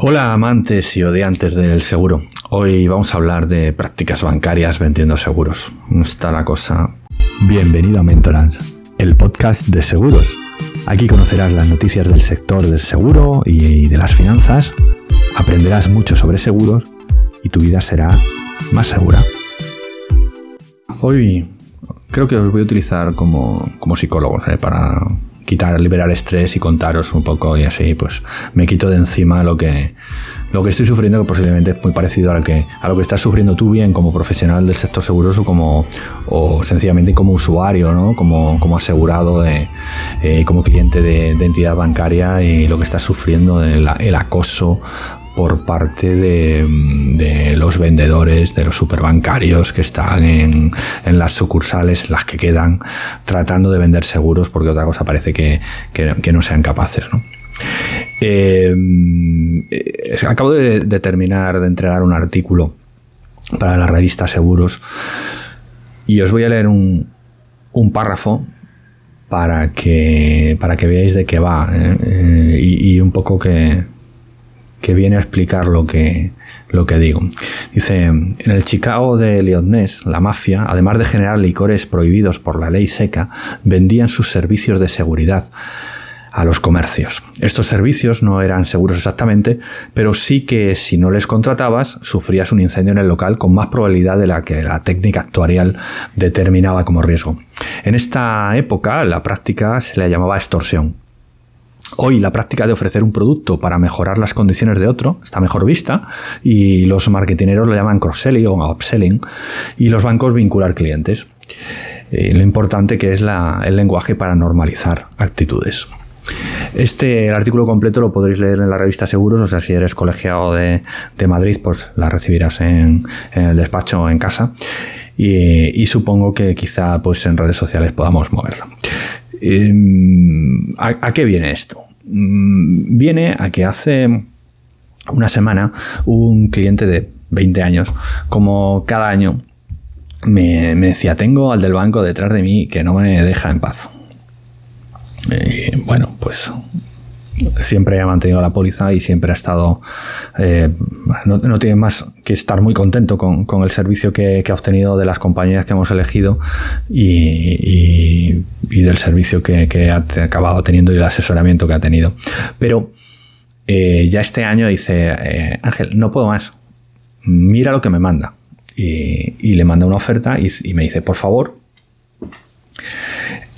Hola amantes y odiantes del seguro. Hoy vamos a hablar de prácticas bancarias vendiendo seguros. Está la cosa. Bienvenido a Mentorance, el podcast de seguros. Aquí conocerás las noticias del sector del seguro y de las finanzas, aprenderás mucho sobre seguros y tu vida será más segura. Hoy creo que os voy a utilizar como, como psicólogo ¿eh? para quitar, liberar estrés y contaros un poco y así pues me quito de encima lo que, lo que estoy sufriendo, que posiblemente es muy parecido a lo que, a lo que estás sufriendo tú bien como profesional del sector seguroso como, o sencillamente como usuario, ¿no? como, como asegurado, de, eh, como cliente de, entidad bancaria y lo que estás sufriendo, el, el acoso por parte de, los vendedores, de los superbancarios que están en, las sucursales, las que quedan, tratando de vender seguros porque otra cosa parece que, no sean capaces. Eh, acabo de, terminar de entregar un artículo para la revista Seguros y os voy a leer un, párrafo para que, para que veáis de qué va ¿eh? Eh, y, un poco que, que viene a explicar lo que, lo que digo. Dice, en el Chicago de Leonés, la mafia, además de generar licores prohibidos por la ley seca, vendían sus servicios de seguridad a los comercios. Estos servicios no eran seguros exactamente, pero sí que si no les contratabas, sufrías un incendio en el local con más probabilidad de la que la técnica actuarial determinaba como riesgo. En esta época la práctica se le llamaba extorsión Hoy la práctica de ofrecer un producto para mejorar las condiciones de otro está mejor vista y los marketineros lo llaman cross-selling o upselling y los bancos vincular clientes. Eh, lo importante que es el lenguaje para normalizar actitudes. Este artículo completo lo podréis leer en la revista Seguros, o sea, si eres colegiado de, Madrid, pues la recibirás en, el despacho o en casa. Y, supongo que quizá pues en redes sociales podamos moverlo. Em, ¿a, qué viene esto? Mm, viene a que hace una semana un cliente de 20 años, como cada año, me, decía, tengo al del banco detrás de mí que no me deja en paz. bueno, pues siempre ha mantenido la póliza y siempre ha estado, eh, no, tiene más que estar muy contento con, el servicio que, ha obtenido de las compañías que hemos elegido y, del servicio que, ha acabado teniendo y el asesoramiento que ha tenido. Pero eh, ya este año dice, eh, Ángel, no puedo más, mira lo que me manda. Y, le manda una oferta y me dice, por favor,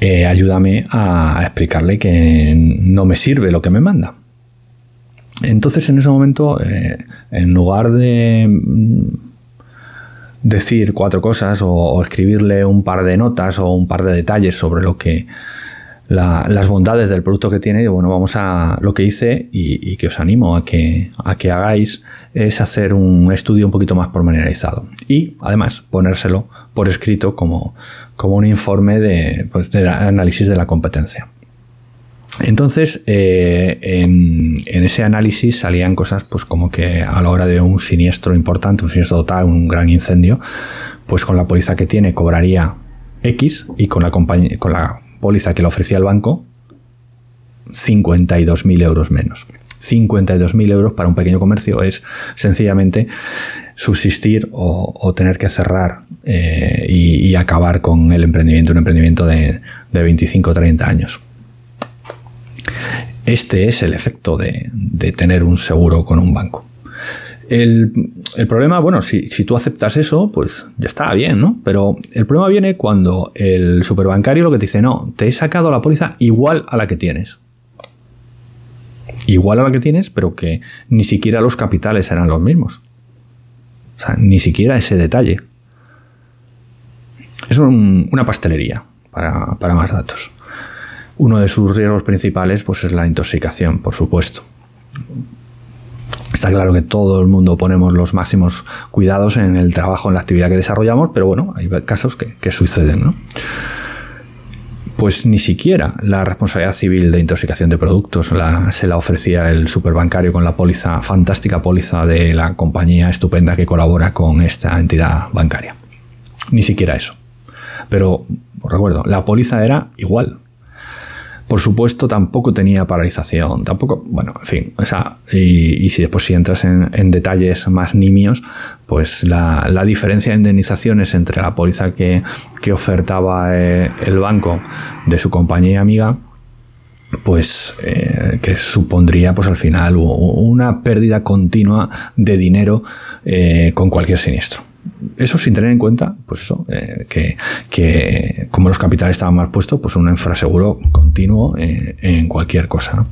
eh, ayúdame a explicarle que no me sirve lo que me manda. Entonces en ese momento, eh, en lugar de mm, decir cuatro cosas o, escribirle un par de notas o un par de detalles sobre lo que las bondades del producto que tiene, bueno, vamos a lo que hice y, que os animo a que, a que hagáis es hacer un estudio un poquito más pormenorizado y además ponérselo por escrito como, como un informe de, pues, análisis de la competencia. Entonces, eh, en, ese análisis salían cosas pues como que a la hora de un siniestro importante, un siniestro total, un gran incendio, pues con la póliza que tiene cobraría X y con la, con la póliza que le ofrecía el banco, 52.000 euros menos. 52.000 euros para un pequeño comercio es sencillamente subsistir o, tener que cerrar eh, y, acabar con el emprendimiento, un emprendimiento de, de 25 o 30 años. Este es el efecto de tener un seguro con un banco. El, problema, bueno, si, tú aceptas eso, pues ya está bien, ¿no? Pero el problema viene cuando el superbancario lo que te dice, no, te he sacado la póliza igual a la que tienes. Igual a la que tienes, pero que ni siquiera los capitales eran los mismos. O sea, ni siquiera ese detalle. Es una pastelería para, para más datos. Uno de sus riesgos principales pues, es la intoxicación, por supuesto Está claro que todo el mundo ponemos los máximos cuidados en el trabajo, en la actividad que desarrollamos, pero bueno, hay casos que, suceden, ¿no? Pues ni siquiera la responsabilidad civil de intoxicación de productos se la ofrecía el superbancario con la póliza, fantástica póliza de la compañía estupenda que colabora con esta entidad bancaria. Ni siquiera eso. Pero, recuerdo, la póliza era igual. Por supuesto, tampoco tenía paralización, tampoco, bueno, en fin, o sea, y, si después si entras en, detalles más nimios, pues la, diferencia de indemnizaciones entre la póliza que, ofertaba eh, el banco de su compañía amiga, pues eh, que supondría pues al final una pérdida continua de dinero eh, con cualquier siniestro. Eso sin tener en cuenta, pues eso, eh, que, como los capitales estaban mal puestos, pues un infraseguro continuo en cualquier cosa.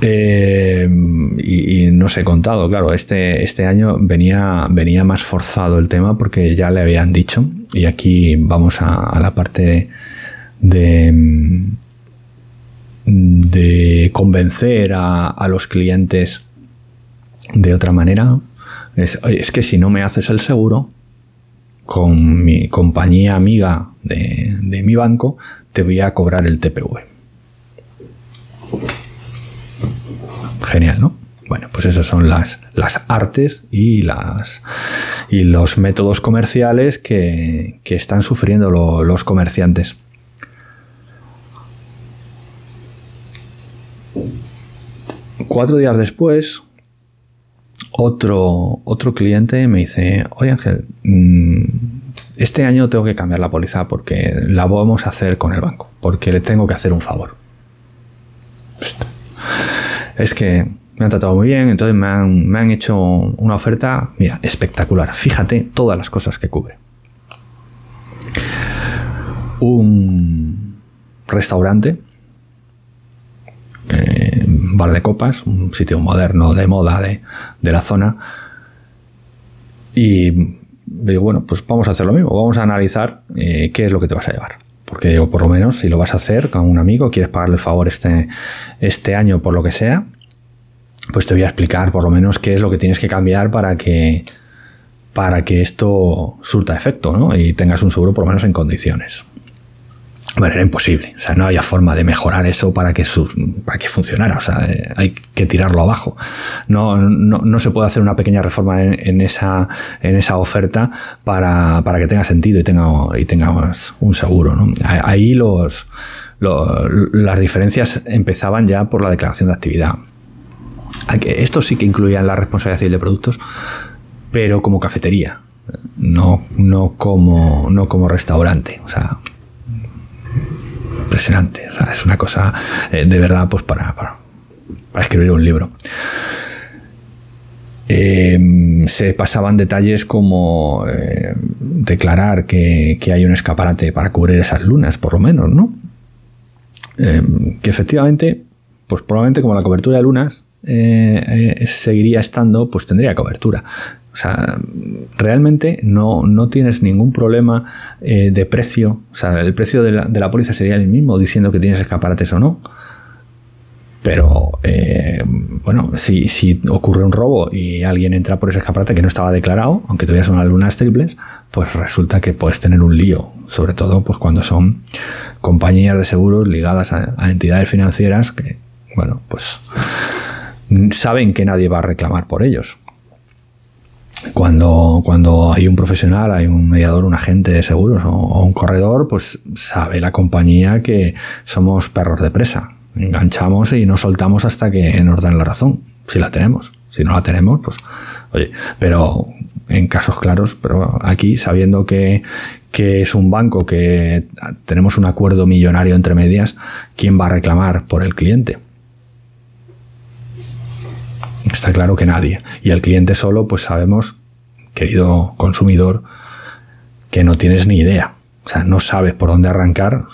y, no os he contado, claro, este, este año venía, venía más forzado el tema porque ya le habían dicho, y aquí vamos a la parte de, de convencer a, los clientes de otra manera. Es, que si no me haces el seguro, con mi compañía amiga de, mi banco, te voy a cobrar el TPV. Genial, ¿no? Bueno, pues esas son las, las artes y, las, y los métodos comerciales que, están sufriendo los comerciantes. Cuatro días después, otro, otro cliente me dice, oye Ángel, mm, este año tengo que cambiar la póliza porque la vamos a hacer con el banco, porque le tengo que hacer un favor. Es que me han tratado muy bien, entonces me han, me han hecho una oferta, mira, espectacular. Fíjate todas las cosas que cubre. Un restaurante eh, bar de copas, un sitio moderno de moda de, la zona. Y digo, bueno, pues vamos a hacer lo mismo, vamos a analizar eh, qué es lo que te vas a llevar. Porque por lo menos, si lo vas a hacer con un amigo, quieres pagarle el favor este, este año por lo que sea, pues te voy a explicar por lo menos qué es lo que tienes que cambiar para que, para que esto surta efecto y tengas un seguro por lo menos en condiciones. Bueno, era imposible. O sea, no había forma de mejorar eso para que, para que funcionara. O sea, eh, hay que tirarlo abajo. No, no, se puede hacer una pequeña reforma en, esa, en esa oferta para, que tenga sentido y tenga, y tengas un seguro. Ahí los, las diferencias empezaban ya por la declaración de actividad. Esto sí que incluía la responsabilidad civil de productos, pero como cafetería, no, no, como, no como restaurante. O sea, impresionante. es una cosa eh, de verdad pues para, para, escribir un libro. Em, se pasaban detalles como eh, declarar que, hay un escaparate para cubrir esas lunas, por lo menos, ¿no? Em, que efectivamente, pues probablemente como la cobertura de lunas eh, seguiría estando, pues tendría cobertura. O sea, realmente no, tienes ningún problema eh, de precio. O sea, el precio de la, póliza sería el mismo diciendo que tienes escaparates o no. Pero, eh, bueno, si, si, ocurre un robo y alguien entra por ese escaparate que no estaba declarado, aunque tuvieras unas lunas triples, pues resulta que puedes tener un lío. Sobre todo pues cuando son compañías de seguros ligadas a, a entidades financieras que, bueno, pues saben que nadie va a reclamar por ellos. Cuando, cuando hay un profesional, hay un mediador, un agente de seguros o, un corredor, pues sabe la compañía que somos perros de presa. Enganchamos y no soltamos hasta que nos dan la razón, si la tenemos. Si no la tenemos, pues, oye, pero en casos claros, pero aquí sabiendo que, que es un banco, que tenemos un acuerdo millonario entre medias, ¿quién va a reclamar por el cliente? Está claro que nadie. Y el cliente solo, pues sabemos, querido consumidor, que no tienes ni idea. O sea, no sabes por dónde arrancar.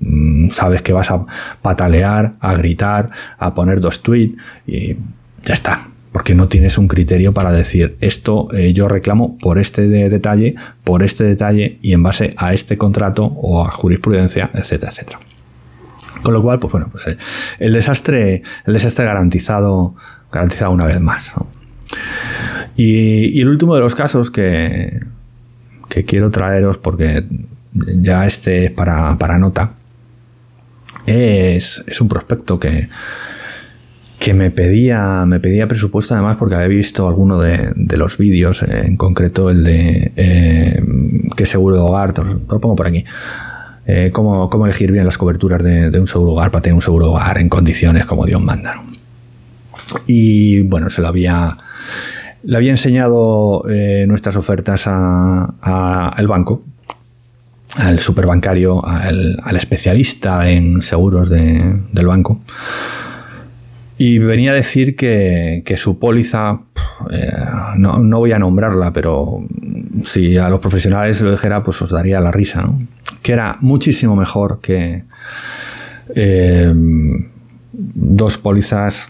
Mm, sabes que vas a patalear, a gritar, a poner dos tweets y ya está. Porque no tienes un criterio para decir esto eh, yo reclamo por este detalle, por este detalle y en base a este contrato o a jurisprudencia, etcétera, etcétera. Con lo cual, pues bueno, pues el desastre, el desastre garantizado garantizado una vez más. Y, el último de los casos que, quiero traeros, porque ya este es para, nota, es, un prospecto que, que me pedía, me pedía presupuesto además porque había visto alguno de, los vídeos, en concreto el de eh, qué seguro de hogar, lo pongo por aquí. eh, cómo, elegir bien las coberturas de, un seguro hogar para tener un seguro hogar en condiciones como Dios manda. Y bueno, se lo había, le había enseñado eh, nuestras ofertas al banco, al superbancario, al, al especialista en seguros del banco. Y venía a decir que, su póliza, eh, no, voy a nombrarla, pero si a los profesionales lo dijera, pues os daría la risa, ¿no? Que era muchísimo mejor que eh, dos pólizas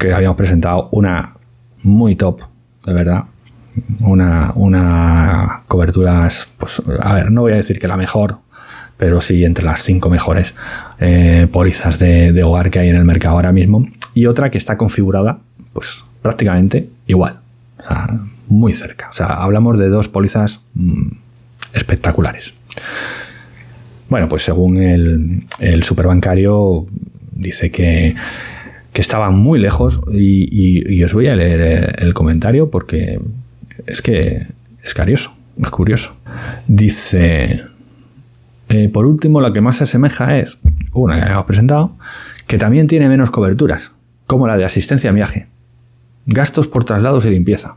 que habíamos presentado, una muy top, de verdad, una, una cobertura, pues, a ver, no voy a decir que la mejor, pero sí entre las cinco mejores eh, pólizas de, hogar que hay en el mercado ahora mismo. Y otra que está configurada, pues prácticamente igual. O sea, muy cerca. O sea, hablamos de dos pólizas mm, espectaculares. Bueno, pues según el, el superbancario dice que, que estaban muy lejos y, os voy a leer el comentario porque es que es carioso, es curioso. Dice, eh, por último, la que más se asemeja es una que hemos presentado, que también tiene menos coberturas, como la de asistencia a viaje, gastos por traslados y limpieza.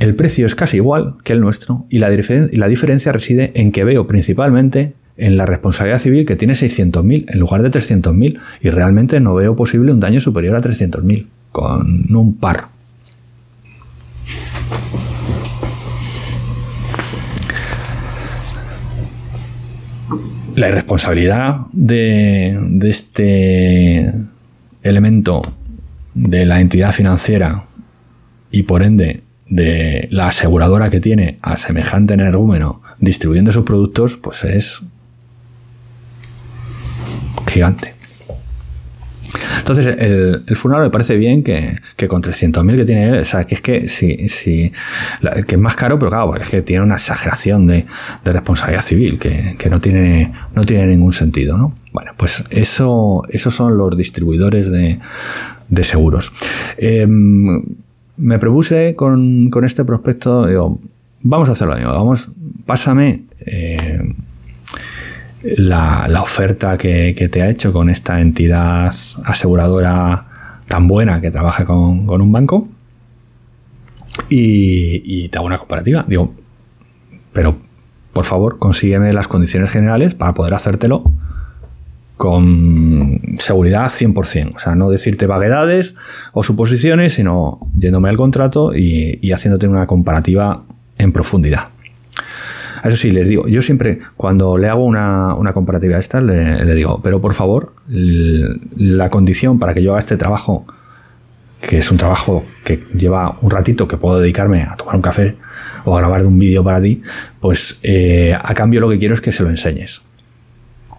El precio es casi igual que el nuestro y la diferencia reside en que veo principalmente en la responsabilidad civil que tiene 600.000 en lugar de 300.000 y realmente no veo posible un daño superior a 300.000 con un par. la irresponsabilidad de, este elemento de la entidad financiera y por ende de la aseguradora que tiene a semejante energúmeno distribuyendo sus productos, pues es gigante. Entonces, el, el me parece bien que, con 300.000 que tiene él, o sea, que es que si, si que es más caro, pero claro, es que tiene una exageración de, responsabilidad civil que, no, tiene, no tiene ningún sentido, ¿no? Bueno, pues eso, esos son los distribuidores de, seguros. Em, me propuse con, este prospecto, digo, vamos a hacerlo, vamos, pásame. Eh, la, oferta que, te ha hecho con esta entidad aseguradora tan buena que trabaja con, un banco y, te hago una comparativa. Digo, pero por favor, consígueme las condiciones generales para poder hacértelo con seguridad 100%. O sea, no decirte vaguedades o suposiciones, sino yéndome al contrato y, y haciéndote una comparativa en profundidad. Eso sí, les digo, yo siempre, cuando le hago una, comparativa a esta, le, digo, pero por favor, la condición para que yo haga este trabajo, que es un trabajo que lleva un ratito, que puedo dedicarme a tomar un café o a grabar un vídeo para ti, pues eh, a cambio lo que quiero es que se lo enseñes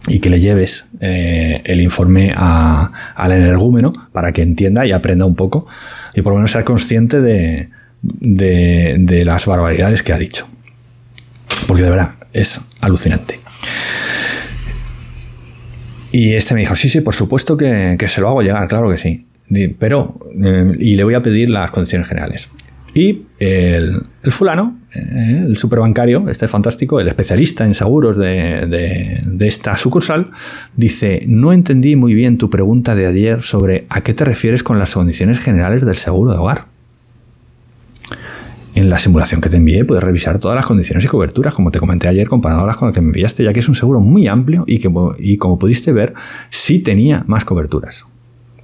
y que le lleves eh, el informe al energúmeno para que entienda y aprenda un poco y por lo menos sea consciente de, de las barbaridades que ha dicho porque de verdad es alucinante. Y este me dijo, sí, sí, por supuesto que, se lo hago llegar, claro que sí. Pero, eh, y le voy a pedir las condiciones generales. Y el, fulano, eh, el superbancario, este fantástico, el especialista en seguros de, de, esta sucursal, dice, no entendí muy bien tu pregunta de ayer sobre a qué te refieres con las condiciones generales del seguro de hogar en la simulación que te envié puedes revisar todas las condiciones y coberturas, como te comenté ayer, comparadas con las que me enviaste, ya que es un seguro muy amplio y que, y como pudiste ver, sí tenía más coberturas.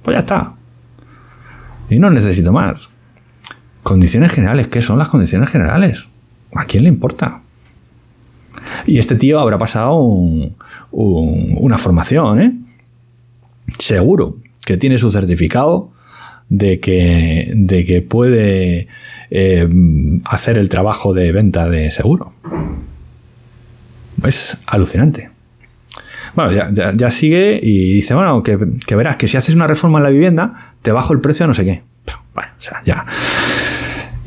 Pues ya está. Y no necesito más. Condiciones generales, ¿qué son las condiciones generales? ¿A quién le importa? Y este tío habrá pasado una formación, ¿eh? Seguro que tiene su certificado de que, de que puede eh, hacer el trabajo de venta de seguro. Es alucinante. Bueno, ya, sigue y dice, bueno, que, verás que si haces una reforma en la vivienda, te bajo el precio a no sé qué. Bueno, o sea, ya.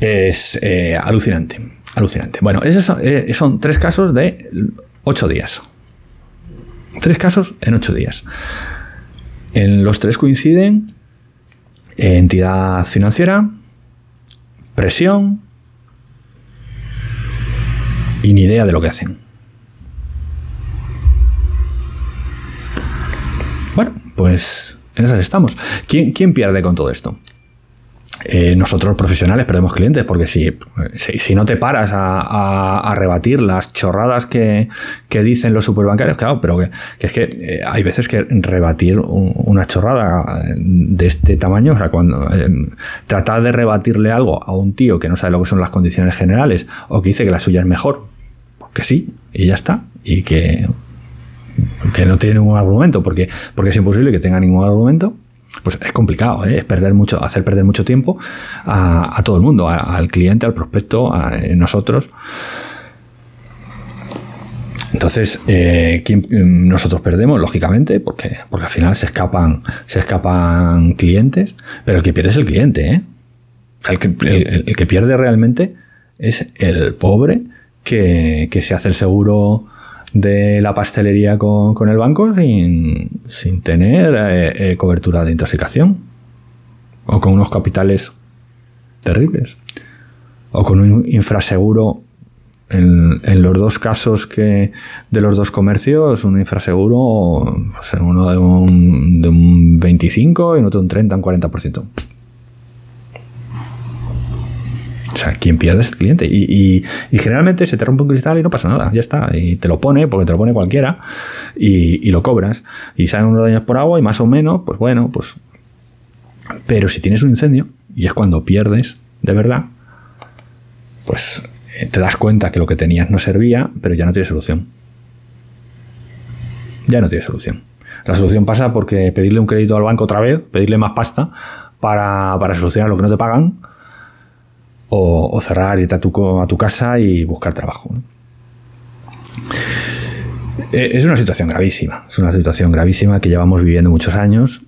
Es eh, alucinante. Alucinante. Bueno, esos eh, son tres casos de ocho días. Tres casos en ocho días. En los tres coinciden entidad financiera, presión y ni idea de lo que hacen. Bueno, pues en esas estamos. ¿Quién, quién pierde con todo esto? Eh, nosotros profesionales perdemos clientes, porque si, si, no te paras a, rebatir las chorradas que, dicen los superbancarios, claro, pero que, es que eh, hay veces que rebatir una chorrada de este tamaño, o sea, cuando eh, tratar de rebatirle algo a un tío que no sabe lo que son las condiciones generales o que dice que la suya es mejor, que sí, y ya está, y que, que no tiene ningún argumento, porque, porque es imposible que tenga ningún argumento pues es complicado, ¿eh? es perder mucho, hacer perder mucho tiempo a, todo el mundo, al cliente, al prospecto, a nosotros. Entonces, eh, nosotros perdemos, lógicamente, porque, porque al final se escapan, se escapan clientes, pero el que pierde es el cliente. ¿eh? el, que, pierde realmente es el pobre que, que se hace el seguro de la pastelería con, el banco sin, tener eh, eh, cobertura de intoxicación. O con unos capitales terribles. O con un infraseguro en, los dos casos que de los dos comercios un infraseguro pues, uno de un, de un 25 y otro de un 30 un 40% O sea, quien pierde es el cliente. Y, generalmente se te rompe un cristal y no pasa nada, ya está. Y te lo pone, porque te lo pone cualquiera, y, lo cobras. Y salen unos daños por agua y más o menos, pues bueno, pues... Pero si tienes un incendio, y es cuando pierdes, de verdad, pues eh, te das cuenta que lo que tenías no servía, pero ya no tiene solución. Ya no tiene solución. La solución pasa porque pedirle un crédito al banco otra vez, pedirle más pasta para, para solucionar lo que no te pagan, o, cerrar, irte a tu, a tu casa y buscar trabajo. Eh, es una situación gravísima, es una situación gravísima que llevamos viviendo muchos años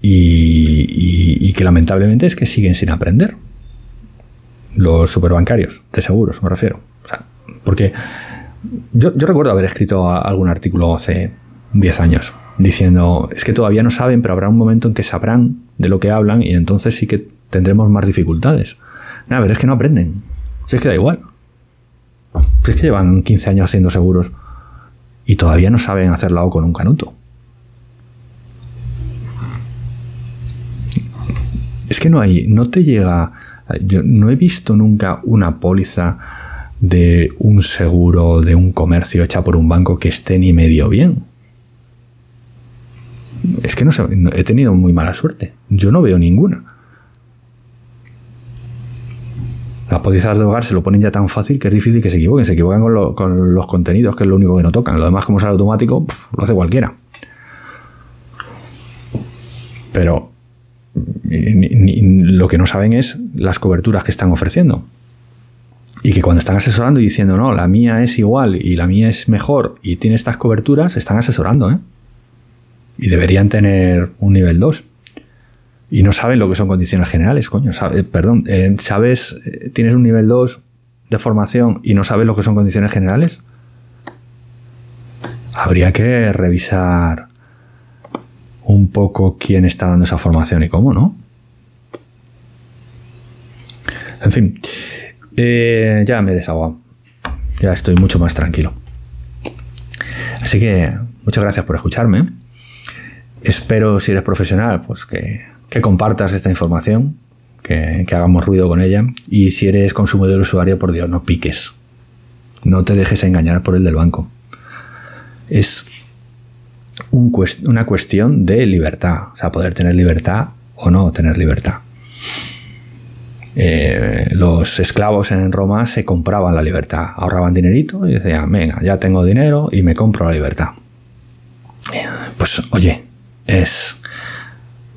y, que lamentablemente es que siguen sin aprender. Los superbancarios, de seguros me refiero. porque yo, yo, recuerdo haber escrito algún artículo hace 10 años diciendo, es que todavía no saben, pero habrá un momento en que sabrán de lo que hablan y entonces sí que tendremos más dificultades. A ver, es que no aprenden. Si es que da igual. Si es que llevan 15 años haciendo seguros y todavía no saben hacerlo con un canuto. Es que no hay, no te llega. Yo no he visto nunca una póliza de un seguro de un comercio hecha por un banco que esté ni medio bien. Es que no sé, he tenido muy mala suerte. Yo no veo ninguna. Las de hogar se lo ponen ya tan fácil que es difícil que se equivoquen. Se equivocan con, los contenidos, que es lo único que no tocan. Lo demás, como sale automático, lo hace cualquiera. Pero lo que no saben es las coberturas que están ofreciendo. Y que cuando están asesorando y diciendo, no, la mía es igual y la mía es mejor y tiene estas coberturas, están asesorando, ¿eh? Y deberían tener un nivel 2 y no saben lo que son condiciones generales, coño, perdón, eh, ¿sabes, eh, tienes un nivel 2 de formación y no sabes lo que son condiciones generales? Habría que revisar un poco quién está dando esa formación y cómo, ¿no? En fin, eh, ya me he desahogado. Ya estoy mucho más tranquilo. Así que muchas gracias por escucharme. Espero, si eres profesional, pues que que compartas esta información, que, hagamos ruido con ella. Y si eres consumidor usuario, por Dios, no piques. No te dejes engañar por el del banco. Es una cuestión de libertad. O sea, poder tener libertad o no tener libertad. Eh, los esclavos en Roma se compraban la libertad, ahorraban dinerito y decían, venga, ya tengo dinero y me compro la libertad. Pues oye, es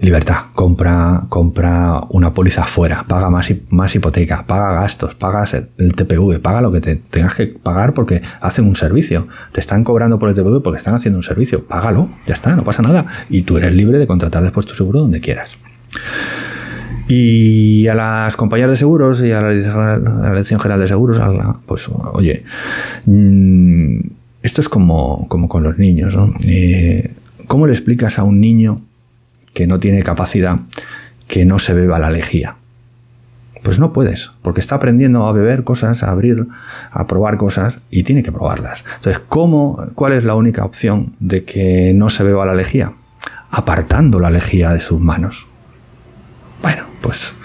Libertad, compra, compra una póliza fuera, paga más, más hipoteca, paga gastos, pagas el, TPV, paga lo que te tengas que pagar porque hacen un servicio. Te están cobrando por el TPV porque están haciendo un servicio. Págalo, ya está, no pasa nada. Y tú eres libre de contratar después tu seguro donde quieras. Y a las compañías de seguros y a la, Dirección General de Seguros, pues oye, mm, esto es como, como con los niños. ¿no? Eh, ¿Cómo le explicas a un niño que no tiene capacidad, que no se beba la lejía. Pues no puedes, porque está aprendiendo a beber cosas, a abrir, a probar cosas y tiene que probarlas. Entonces, ¿cómo, ¿cuál es la única opción de que no se beba la lejía? Apartando la lejía de sus manos. Bueno, pues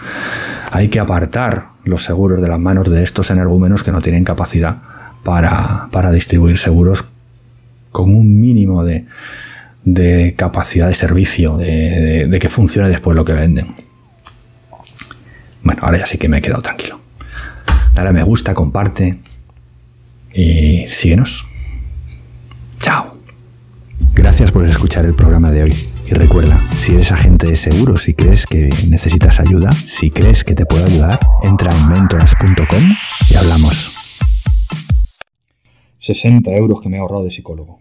hay que apartar los seguros de las manos de estos energúmenos que no tienen capacidad para, distribuir seguros con un mínimo de, capacidad de servicio, de, de, que funcione después lo que venden. Bueno, ahora ya sí que me he quedado tranquilo. Dale a me gusta, comparte y síguenos. Chao. Gracias por escuchar el programa de hoy. Y recuerda, si eres agente de seguros y crees que necesitas ayuda, si crees que te puedo ayudar, entra en mentoras.com y hablamos. 60 euros que me he ahorrado de psicólogo.